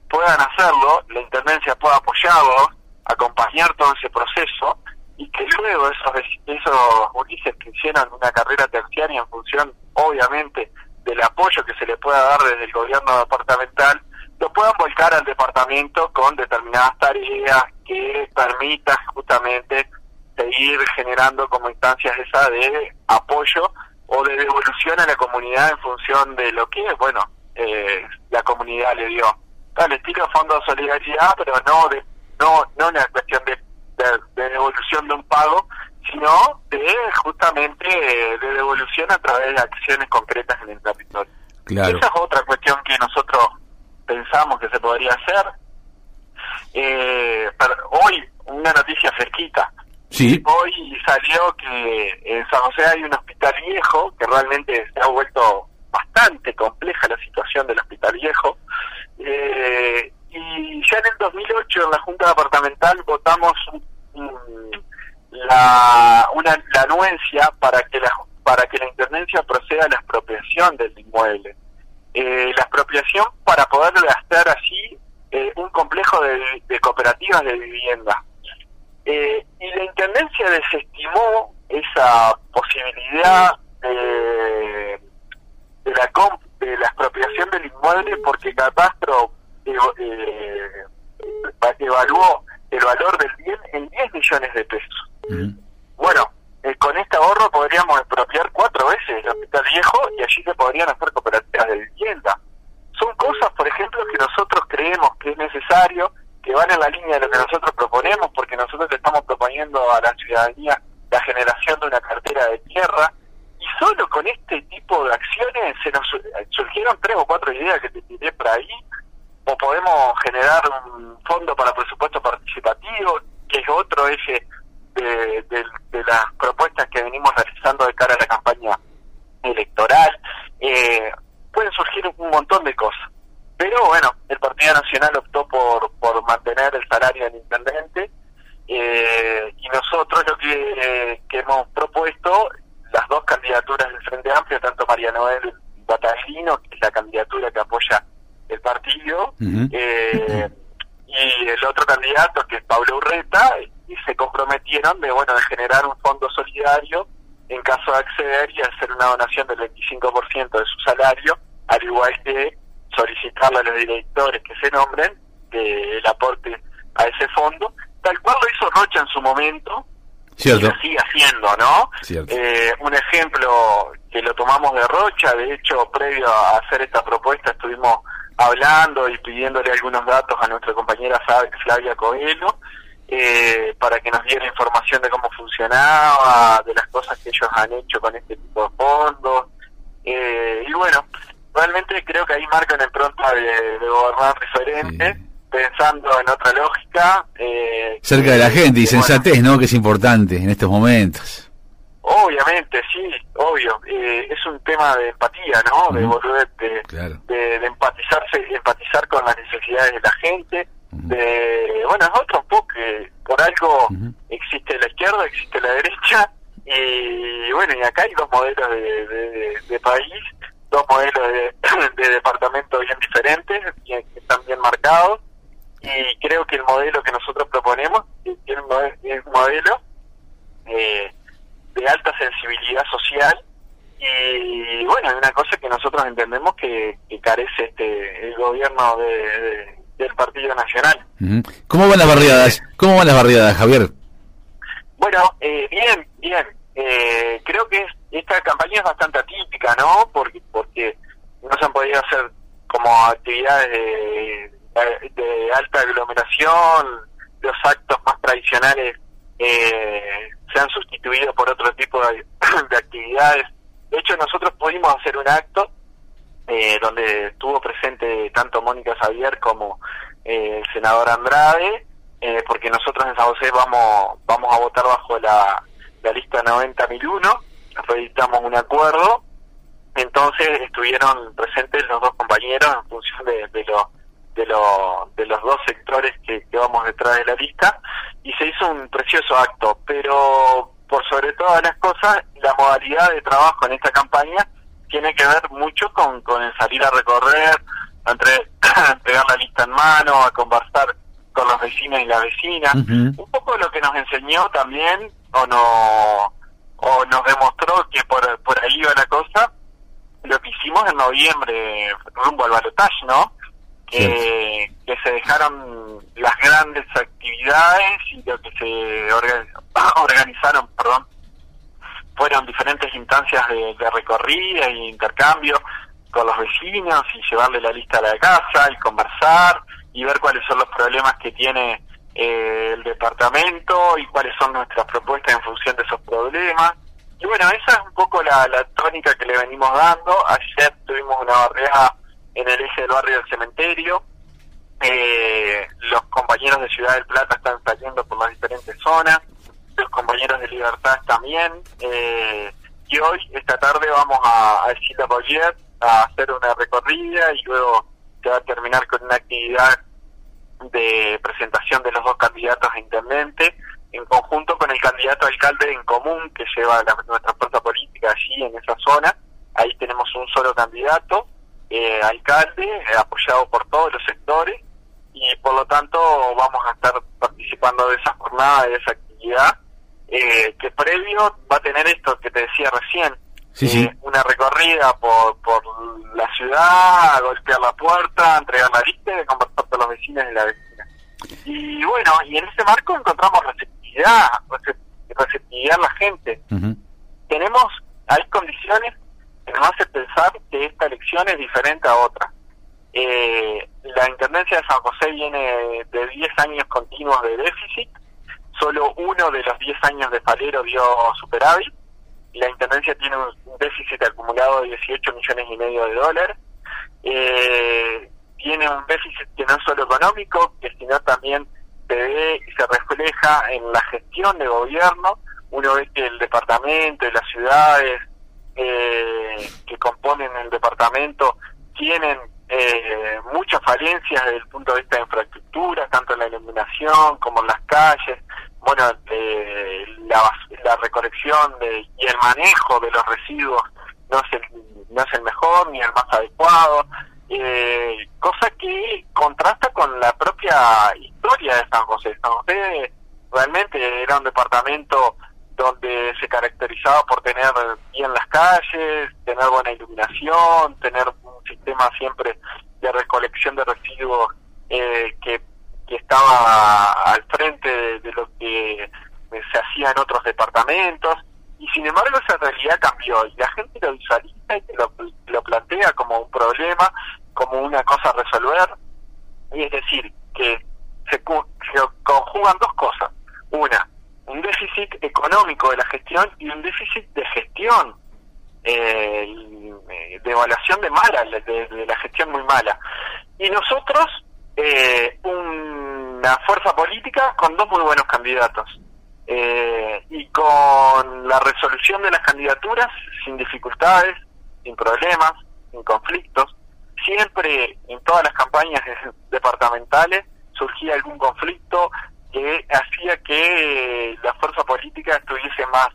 Speaker 8: puedan hacerlo, la Intendencia pueda apoyarlos, acompañar todo ese proceso y que luego esos, esos gurises que hicieran una carrera terciaria en función, obviamente, del apoyo que se le pueda dar desde el gobierno departamental, lo puedan volcar al departamento con determinadas tareas que permitan justamente seguir generando como instancias esa de apoyo o de devolución a la comunidad en función de lo que, bueno, eh, la comunidad le dio. Al estilo Fondo de Solidaridad, pero no de no no una cuestión de, de, de devolución de un pago, sino de justamente eh, de devolución a través de acciones concretas en el territorio.
Speaker 3: Claro.
Speaker 8: Esa es otra cuestión que nosotros pensamos que se podría hacer. Eh, pero hoy, una noticia fresquita.
Speaker 3: Sí.
Speaker 8: Hoy salió que en San José hay un hospital viejo, que realmente se ha vuelto bastante compleja la situación del hospital viejo. Eh, y ya en el 2008 en la Junta Departamental votamos la, una, la anuencia para que la, para que la Intendencia proceda a la expropiación del inmueble. Eh, la expropiación para poder gastar así eh, un complejo de, de cooperativas de vivienda. Eh, y la Intendencia desestimó esa posibilidad de, de la comp- de la expropiación del inmueble porque Catastro eh, evaluó el valor del bien en 10 millones de pesos. Bueno, eh, con este ahorro podríamos expropiar cuatro veces el hospital viejo y allí se podrían hacer cooperativas de vivienda. Son cosas, por ejemplo, que nosotros creemos que es necesario, que van en la línea de lo que nosotros proponemos, porque nosotros le estamos proponiendo a la ciudadanía la generación de una cartera de tierra, y solo con este tipo de acciones se nos su- surgieron tres o cuatro ideas que te tiré por ahí, o podemos generar un fondo para presupuesto participativo, que es otro eje de, de- de las propuestas que venimos realizando de cara a la campaña electoral. Eh, pueden surgir un montón de cosas. Pero bueno, el Partido Nacional optó por, por mantener el salario del intendente eh, y nosotros lo que, eh, que hemos propuesto, las dos candidaturas del Frente Amplio, tanto María Noel Bataglino, que es la candidatura que apoya el partido, eh, y el otro candidato que es Pablo Urreta y se comprometieron de bueno de generar un fondo solidario en caso de acceder y hacer una donación del 25% de su salario al igual que solicitarle a los directores que se nombren que el aporte a ese fondo tal cual lo hizo Rocha en su momento
Speaker 3: Cierto.
Speaker 8: y lo sigue haciendo, ¿no? Eh, un ejemplo que lo tomamos de rocha, de hecho, previo a hacer esta propuesta estuvimos hablando y pidiéndole algunos datos a nuestra compañera Flavia Coelho, eh, para que nos diera información de cómo funcionaba, de las cosas que ellos han hecho con este tipo de fondos. Eh, y bueno, realmente creo que ahí marca una impronta de, gobernar diferente, pensando en otra lógica.
Speaker 3: Eh, Cerca de la gente y sensatez, ¿no? Que es importante en estos momentos.
Speaker 8: Obviamente, sí, obvio. Eh, es un tema de empatía, ¿no? De volver, de, empatizarse, empatizar con las necesidades de la gente. De, bueno, es otro poco que por algo existe la izquierda, existe la derecha. Y bueno, y acá hay dos modelos de, país, dos modelos de, departamento bien diferentes, que están bien marcados. Y creo que el modelo que nosotros proponemos es un modelo eh, de alta sensibilidad social y bueno, hay una cosa que nosotros entendemos que, carece este el gobierno de, del Partido Nacional.
Speaker 3: ¿Cómo van las barriadas? ¿Cómo van las barriadas, Javier?
Speaker 8: Bueno, eh, bien, bien. Eh, creo que esta campaña es bastante atípica, ¿no? Porque porque no se han podido hacer como actividades de, de alta aglomeración, los actos más tradicionales eh, se han sustituido por otro tipo de, actividades. De hecho, nosotros pudimos hacer un acto eh, donde estuvo presente tanto Mónica Xavier como eh, el senador Andrade, eh, porque nosotros en San José vamos, vamos a votar bajo la, la lista 90.001, reeditamos un acuerdo, entonces estuvieron presentes los dos compañeros en función de, de, lo, de, lo, de los dos sectores que, que vamos detrás de la lista y se hizo un precioso acto, pero por sobre todas las cosas, la modalidad de trabajo en esta campaña tiene que ver mucho con, con el salir a recorrer, entre pegar la lista en mano, a conversar con los vecinos y las vecinas. Un poco lo que nos enseñó también, o, no, o nos demostró que por, por ahí iba la cosa, lo que hicimos en noviembre rumbo al balotaje, ¿no? que se dejaron las grandes actividades y lo que se organizaron, perdón, fueron diferentes instancias de, recorrida y intercambio con los vecinos y llevarle la lista a la casa y conversar y ver cuáles son los problemas que tiene eh, el departamento y cuáles son nuestras propuestas en función de esos problemas. Y bueno, esa es un poco la, la tónica que le venimos dando. Ayer tuvimos una barrera en el eje del barrio del cementerio. Eh, los compañeros de Ciudad del Plata están saliendo por las diferentes zonas, los compañeros de Libertad también. Eh, y hoy, esta tarde, vamos a, a el a hacer una recorrida y luego se va a terminar con una actividad de presentación de los dos candidatos a intendente en conjunto con el candidato alcalde en común que lleva nuestra fuerza política allí en esa zona. Ahí tenemos un solo candidato eh, alcalde, eh, apoyado por todos los sectores, y por lo tanto vamos a estar participando de esa jornada, de esa actividad, eh, que previo va a tener esto que te decía recién, una recorrida por, por la ciudad, golpear la puerta, entregar la lista y conversar con los vecinos y la vecina. Y bueno, y en ese marco encontramos receptividad, receptividad en la gente. Tenemos, hay condiciones que nos hace pensar que esta elección es diferente a otra. Eh, la Intendencia de San José viene de 10 años continuos de déficit, solo uno de los 10 años de Falero dio superávit, la Intendencia tiene un déficit acumulado de 18 millones y medio de dólares, eh, tiene un déficit que no es solo económico, que sino también se ve y se refleja en la gestión de gobierno, uno ve que el departamento y las ciudades eh, que componen el departamento tienen eh, muchas falencias desde el punto de vista de infraestructura, tanto en la iluminación como en las calles, bueno, eh, la, la recolección de, y el manejo de los residuos no es el, no es el mejor ni el más adecuado, eh, cosa que contrasta con la propia historia de San José. San José realmente era un departamento donde se caracterizaba por tener bien las calles, tener buena iluminación, tener un sistema siempre de recolección de residuos eh, que, que estaba al frente de, lo que se hacía en otros departamentos. y sin embargo esa realidad cambió y la gente lo visualiza y lo, lo plantea como un problema, como una cosa a resolver. Y es decir, que se, se conjugan dos cosas. Económico de la gestión y un déficit de gestión, eh, de evaluación de mala, de, la gestión muy mala. Y nosotros, eh, una fuerza política con dos muy buenos candidatos. Eh, y con la resolución de las candidaturas sin dificultades, sin problemas, sin conflictos. Siempre en todas las campañas departamentales surgía algún conflicto que hacía que la fuerza política estuviese más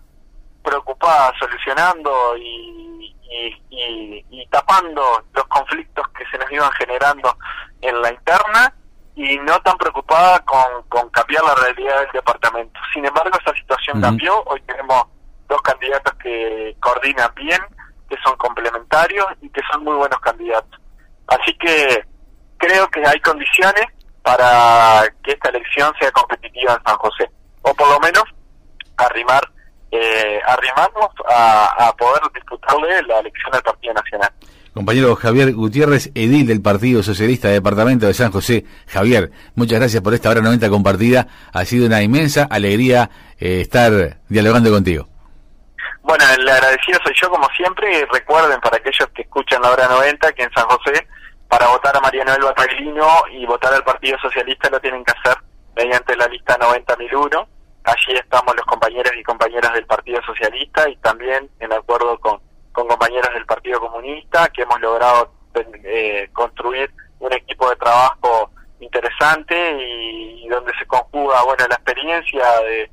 Speaker 8: y, y, y, tapando los conflictos que se nos iban generando en la interna y no tan preocupada con, con cambiar la realidad del departamento. Sin embargo, esa situación cambió. Hoy tenemos dos candidatos que coordinan bien, que son complementarios y que son muy buenos candidatos. Así que creo que hay condiciones para que esta elección sea competitiva en San José, o por lo menos arrimar, eh, arrimarnos a, a poder disputarle la elección del Partido Nacional.
Speaker 3: Compañero Javier Gutiérrez, edil del Partido Socialista Departamento de San José. Javier, muchas gracias por esta hora 90 compartida. Ha sido una inmensa alegría eh, estar dialogando contigo.
Speaker 8: Bueno, el agradecido soy yo como siempre. Recuerden para aquellos que escuchan la hora 90 que en San José para votar a María Noel Bataglino y votar al Partido Socialista lo tienen que hacer mediante la lista 90.001. Allí estamos los compañeros y compañeras del Partido Socialista y también en acuerdo con, compañeros del Partido Comunista que hemos logrado eh, construir un equipo de trabajo interesante y, donde se conjuga bueno la experiencia de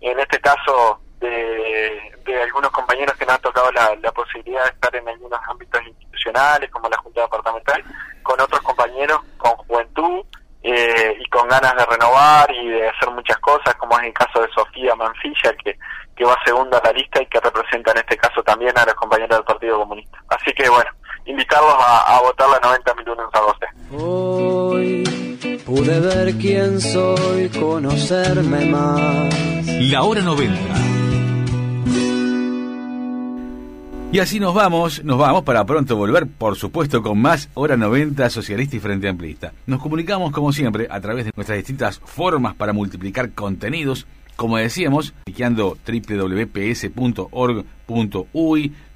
Speaker 8: en este caso de, de algunos compañeros que nos han tocado la, la posibilidad de estar en algunos ámbitos institucionales como la Junta Departamental, con otros compañeros con juventud eh, y con ganas de renovar y de hacer muchas cosas, como es el caso de Sofía Mancilla, que, que va segunda a la lista y que representa en este caso también a los compañeros del Partido Comunista. Así que bueno, invitarlos a, a votar la 90 minutos en San José.
Speaker 2: Hoy pude ver quién soy, conocerme más.
Speaker 1: La hora 90
Speaker 3: Y así nos vamos, nos vamos para pronto volver, por supuesto, con más Hora 90 Socialista y Frente Amplista. Nos comunicamos, como siempre, a través de nuestras distintas formas para multiplicar contenidos, como decíamos, cliqueando www.ps.org.uy,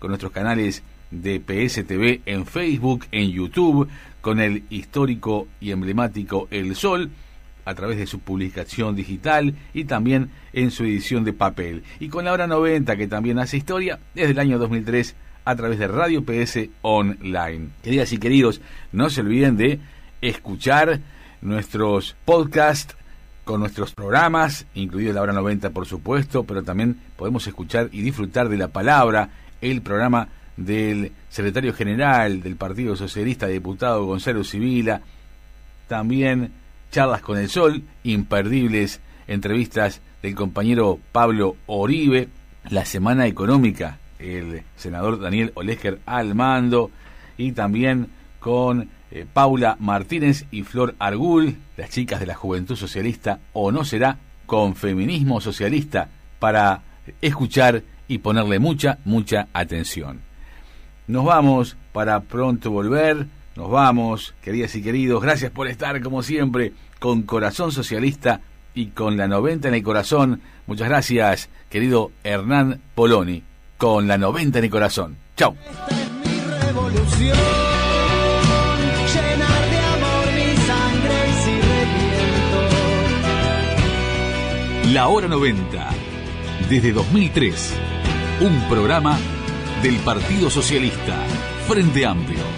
Speaker 3: con nuestros canales de PSTV en Facebook, en YouTube, con el histórico y emblemático El Sol, a través de su publicación digital y también en su edición de papel. Y con la hora 90 que también hace historia desde el año 2003 a través de Radio PS Online. Queridas y queridos, no se olviden de escuchar nuestros podcasts con nuestros programas, incluido la hora 90 por supuesto, pero también podemos escuchar y disfrutar de la palabra, el programa del secretario general del Partido Socialista, diputado Gonzalo Civila, también charlas con el sol, imperdibles entrevistas del compañero Pablo Oribe, la semana económica, el senador Daniel Olesker al mando, y también con eh, Paula Martínez y Flor Argul, las chicas de la Juventud Socialista, o no será, con feminismo socialista, para escuchar y ponerle mucha, mucha atención. Nos vamos para pronto volver. Nos vamos, queridas y queridos. Gracias por estar, como siempre, con Corazón Socialista y con la 90 en el corazón. Muchas gracias, querido Hernán Poloni, con la 90 en el corazón. Chao.
Speaker 2: Esta es mi revolución, llenar de amor mi sangre y si reviento.
Speaker 1: La Hora 90, desde 2003, un programa del Partido Socialista, Frente Amplio.